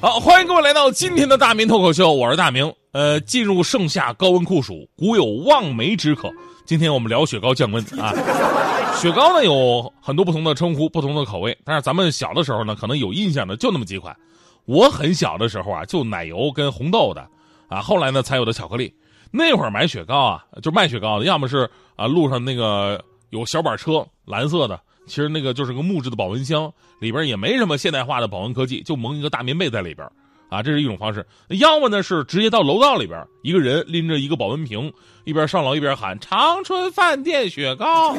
好，欢迎各位来到今天的大明脱口秀，我是大明。呃，进入盛夏，高温酷暑，古有望梅止渴。今天我们聊雪糕降温啊。雪糕呢有很多不同的称呼，不同的口味，但是咱们小的时候呢，可能有印象的就那么几款。我很小的时候啊，就奶油跟红豆的，啊，后来呢才有的巧克力。那会儿买雪糕啊，就卖雪糕的，要么是啊路上那个有小板车，蓝色的，其实那个就是个木质的保温箱，里边也没什么现代化的保温科技，就蒙一个大棉被在里边。啊，这是一种方式。要么呢是直接到楼道里边，一个人拎着一个保温瓶，一边上楼一边喊“长春饭店雪糕”。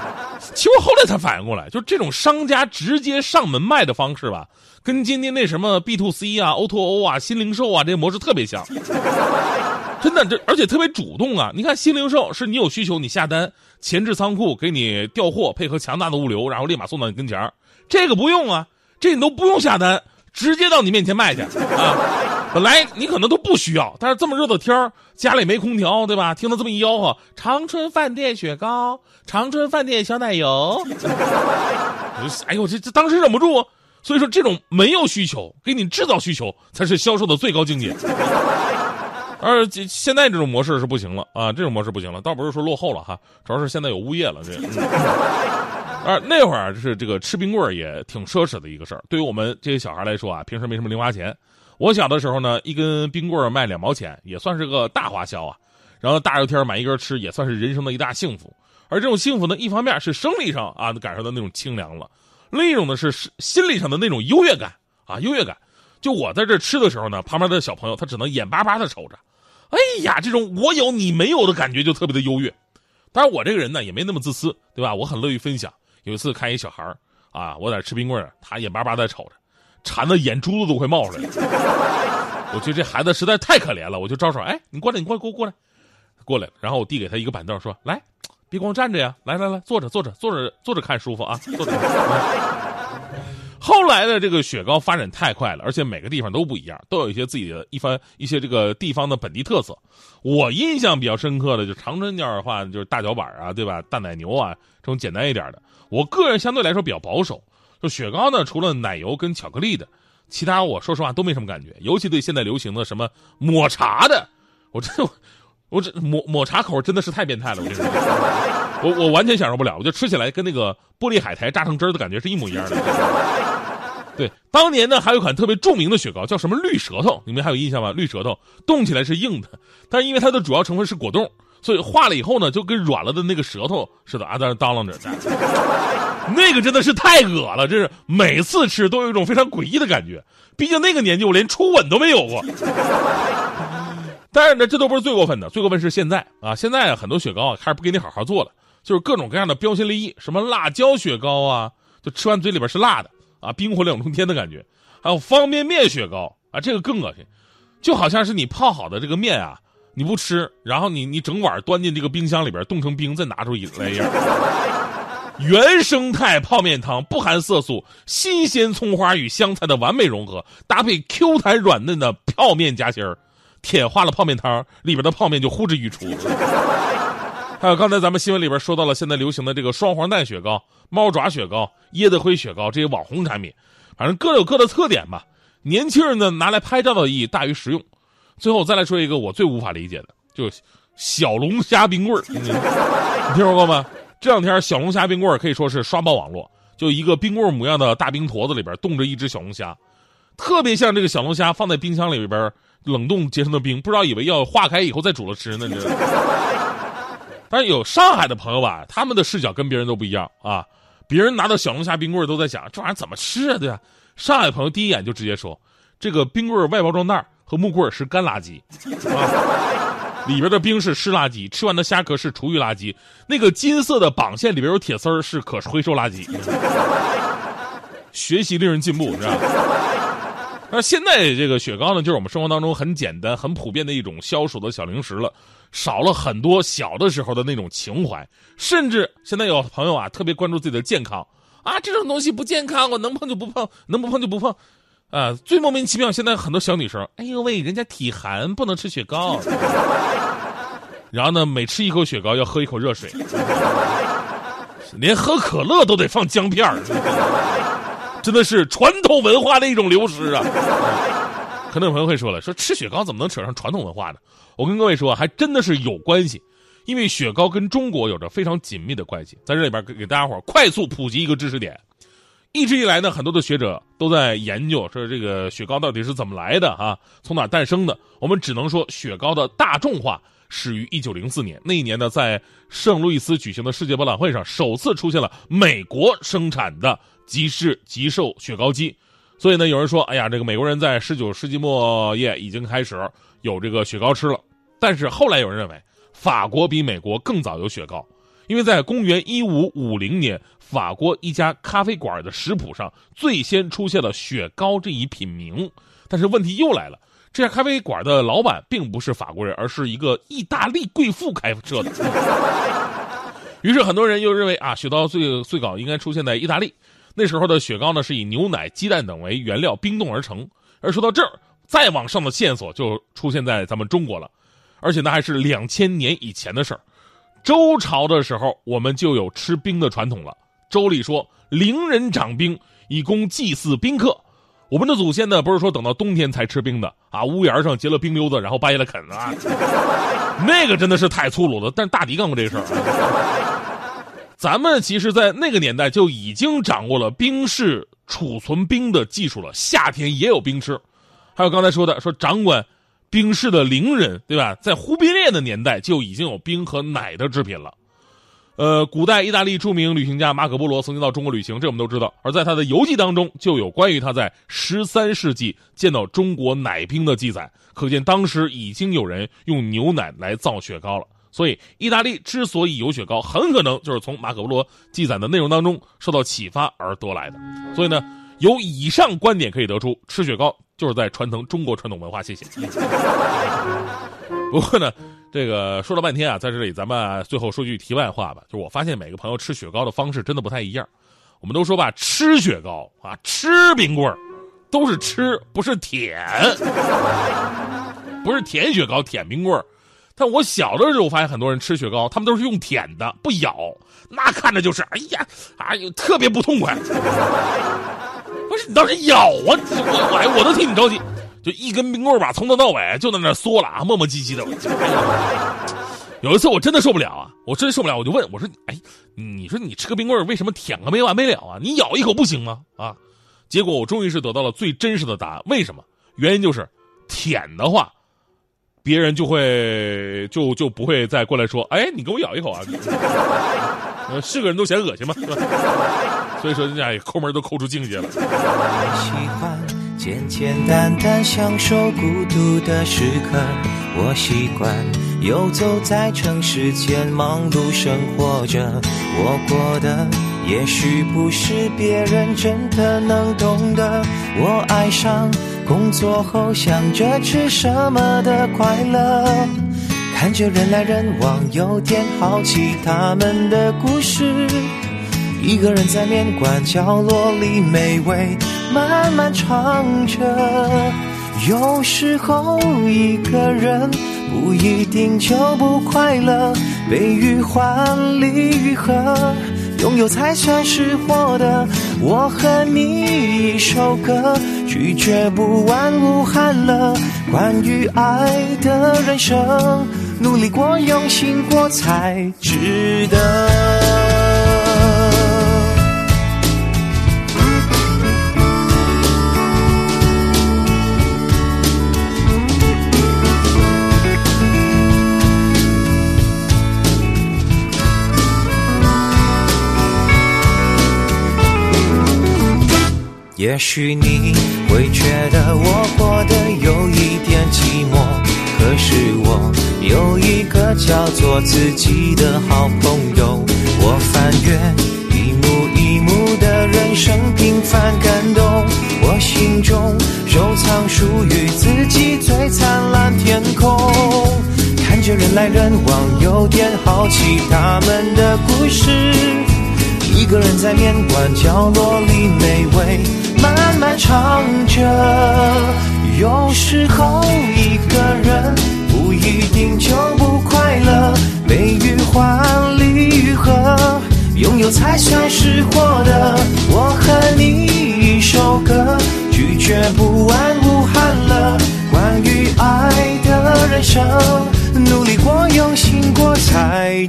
其实我后来才反应过来，就这种商家直接上门卖的方式吧，跟今天那什么 B to C 啊、O to O 啊、新零售啊这些模式特别像。真的，这而且特别主动啊！你看新零售是你有需求你下单，前置仓库给你调货，配合强大的物流，然后立马送到你跟前儿这个不用啊，这你都不用下单。直接到你面前卖去啊！本来你可能都不需要，但是这么热的天儿家里没空调，对吧？听到这么一吆喝，长春饭店雪糕，长春饭店小奶油，哎呦，这这当时忍不住。所以说，这种没有需求给你制造需求，才是销售的最高境界。而现在这种模式是不行了啊，这种模式不行了，倒不是说落后了哈，主要是现在有物业了这。啊，那会儿是这个吃冰棍也挺奢侈的一个事儿。对于我们这些小孩来说啊，平时没什么零花钱。我小的时候呢，一根冰棍卖两毛钱，也算是个大花销啊。然后大热天买一根吃，也算是人生的一大幸福。而这种幸福呢，一方面是生理上啊感受到那种清凉了，另一种呢是心理上的那种优越感啊优越感。就我在这吃的时候呢，旁边的小朋友他只能眼巴巴的瞅着。哎呀，这种我有你没有的感觉就特别的优越。当然我这个人呢也没那么自私，对吧？我很乐于分享。有一次看一小孩啊，我在吃冰棍他眼巴巴在瞅着，馋的眼珠子都快冒出来了。我觉得这孩子实在太可怜了，我就招手，哎，你过来，你过来，过过来，过来。然后我递给他一个板凳，说：“来，别光站着呀，来来来，坐着，坐着，坐着，坐着看舒服啊，坐着。”后来的这个雪糕发展太快了，而且每个地方都不一样，都有一些自己的一番一些这个地方的本地特色。我印象比较深刻的就长春那儿的话，就是大脚板啊，对吧？大奶牛啊，这种简单一点的。我个人相对来说比较保守，就雪糕呢，除了奶油跟巧克力的，其他我说实话都没什么感觉。尤其对现在流行的什么抹茶的，我这我这抹抹茶口真的是太变态了。我 我我完全享受不了，我就吃起来跟那个玻璃海苔榨成汁的感觉是一模一样的。对，当年呢还有一款特别著名的雪糕叫什么绿舌头，你们还有印象吗？绿舌头冻起来是硬的，但是因为它的主要成分是果冻。所以化了以后呢，就跟软了的那个舌头似的啊，在那当啷着，那个真的是太恶了，真是每次吃都有一种非常诡异的感觉。毕竟那个年纪我连初吻都没有过。但是呢，这都不是最过分的，最过分是现在啊，现在很多雪糕啊开始不给你好好做了，就是各种各样的标新立异，什么辣椒雪糕啊，就吃完嘴里边是辣的啊，冰火两重天的感觉。还有方便面雪糕啊，这个更恶心，就好像是你泡好的这个面啊。你不吃，然后你你整碗端进这个冰箱里边冻成冰，再拿出来一样。原生态泡面汤不含色素，新鲜葱花与香菜的完美融合，搭配 Q 弹软嫩的泡面夹心儿，舔化了泡面汤里边的泡面就呼之欲出。还有刚才咱们新闻里边说到了现在流行的这个双黄蛋雪糕、猫爪雪糕、椰子灰雪糕这些网红产品，反正各有各的特点吧。年轻人呢拿来拍照的意义大于实用。最后再来说一个我最无法理解的，就小龙虾冰棍儿，你听说过吗？这两天小龙虾冰棍儿可以说是刷爆网络，就一个冰棍模样的大冰坨子里边冻着一只小龙虾，特别像这个小龙虾放在冰箱里边冷冻结成的冰，不知道以为要化开以后再煮了吃呢。这，但是有上海的朋友吧，他们的视角跟别人都不一样啊。别人拿到小龙虾冰棍都在想这玩意儿怎么吃啊？对吧？上海朋友第一眼就直接说，这个冰棍外包装袋和木棍是干垃圾，啊，里边的冰是湿垃圾，吃完的虾壳是厨余垃圾，那个金色的绑线里边有铁丝儿是可回收垃圾。学习令人进步，是吧？那现在这个雪糕呢，就是我们生活当中很简单、很普遍的一种消暑的小零食了，少了很多小的时候的那种情怀，甚至现在有朋友啊特别关注自己的健康啊，这种东西不健康，我能碰就不碰，能不碰就不碰。啊，最莫名其妙，现在很多小女生，哎呦喂，人家体寒不能吃雪糕，然后呢，每吃一口雪糕要喝一口热水，连喝可乐都得放姜片儿，真的是传统文化的一种流失啊。可能有朋友会说了，说吃雪糕怎么能扯上传统文化呢？我跟各位说，还真的是有关系，因为雪糕跟中国有着非常紧密的关系。在这里边给给大家伙快速普及一个知识点。一直以来呢，很多的学者都在研究说这个雪糕到底是怎么来的啊，从哪诞生的？我们只能说雪糕的大众化始于一九零四年，那一年呢，在圣路易斯举行的世界博览会上，首次出现了美国生产的即是即售雪糕机。所以呢，有人说，哎呀，这个美国人在十九世纪末叶已经开始有这个雪糕吃了。但是后来有人认为，法国比美国更早有雪糕。因为在公元一五五零年，法国一家咖啡馆的食谱上最先出现了雪糕这一品名。但是问题又来了，这家咖啡馆的老板并不是法国人，而是一个意大利贵妇开设的。于是很多人又认为啊，雪糕最最早应该出现在意大利。那时候的雪糕呢，是以牛奶、鸡蛋等为原料冰冻而成。而说到这儿，再往上的线索就出现在咱们中国了，而且那还是两千年以前的事儿。周朝的时候，我们就有吃冰的传统了。周礼说：“陵人长冰，以供祭祀宾客。”我们的祖先呢，不是说等到冬天才吃冰的啊，屋檐上结了冰溜子，然后掰下来啃啊，那个真的是太粗鲁了。但是大迪干过这个事儿。咱们其实，在那个年代就已经掌握了冰室储存冰的技术了，夏天也有冰吃。还有刚才说的，说掌管。冰室的伶人，对吧？在忽必烈的年代就已经有冰和奶的制品了。呃，古代意大利著名旅行家马可·波罗曾经到中国旅行，这我们都知道。而在他的游记当中，就有关于他在十三世纪见到中国奶冰的记载，可见当时已经有人用牛奶来造雪糕了。所以，意大利之所以有雪糕，很可能就是从马可·波罗记载的内容当中受到启发而得来的。所以呢，由以上观点可以得出，吃雪糕。就是在传承中国传统文化，谢谢。不过呢，这个说了半天啊，在这里咱们最后说句题外话吧，就是我发现每个朋友吃雪糕的方式真的不太一样。我们都说吧，吃雪糕啊，吃冰棍儿，都是吃，不是舔，不是舔雪糕、舔冰棍儿。但我小的时候，我发现很多人吃雪糕，他们都是用舔的，不咬，那看着就是，哎呀，哎呦，特别不痛快。不是你倒是咬啊！我我我都替你着急，就一根冰棍吧，从头到尾就在那嗦了啊，磨磨唧唧的。有一次我真的受不了啊，我真受不了，我就问我说：“哎，你说你吃个冰棍为什么舔个没完没了啊？你咬一口不行吗？”啊，结果我终于是得到了最真实的答案。为什么？原因就是舔的话，别人就会就就不会再过来说：“哎，你给我咬一口啊！” 是个人都嫌恶心吗？所以说，人家抠门都抠出境界了。喜欢简简单单享受孤独的时刻，我习惯游走在城市间忙碌生活着。我过的也许不是别人真的能懂的。我爱上工作后想着吃什么的快乐，看着人来人往，有点好奇他们的故事。一个人在面馆角落里美味慢慢尝着，有时候一个人不一定就不快乐，悲与欢，离与合，拥有才算是获得。我和你一首歌，拒绝不完无憾了。关于爱的人生，努力过，用心过才值得。也许你会觉得我过得有一点寂寞，可是我有一个叫做自己的好朋友。我翻阅一幕一幕的人生平凡感动，我心中收藏属于自己最灿烂天空。看着人来人往，有点好奇他们的故事。一个人在面馆角落里美味。慢慢唱着。有时候一个人不一定就不快乐，悲与欢，离与合，拥有才算是获得。我和你一首歌，拒绝不安无憾了。关于爱的人生，努力过，用心过才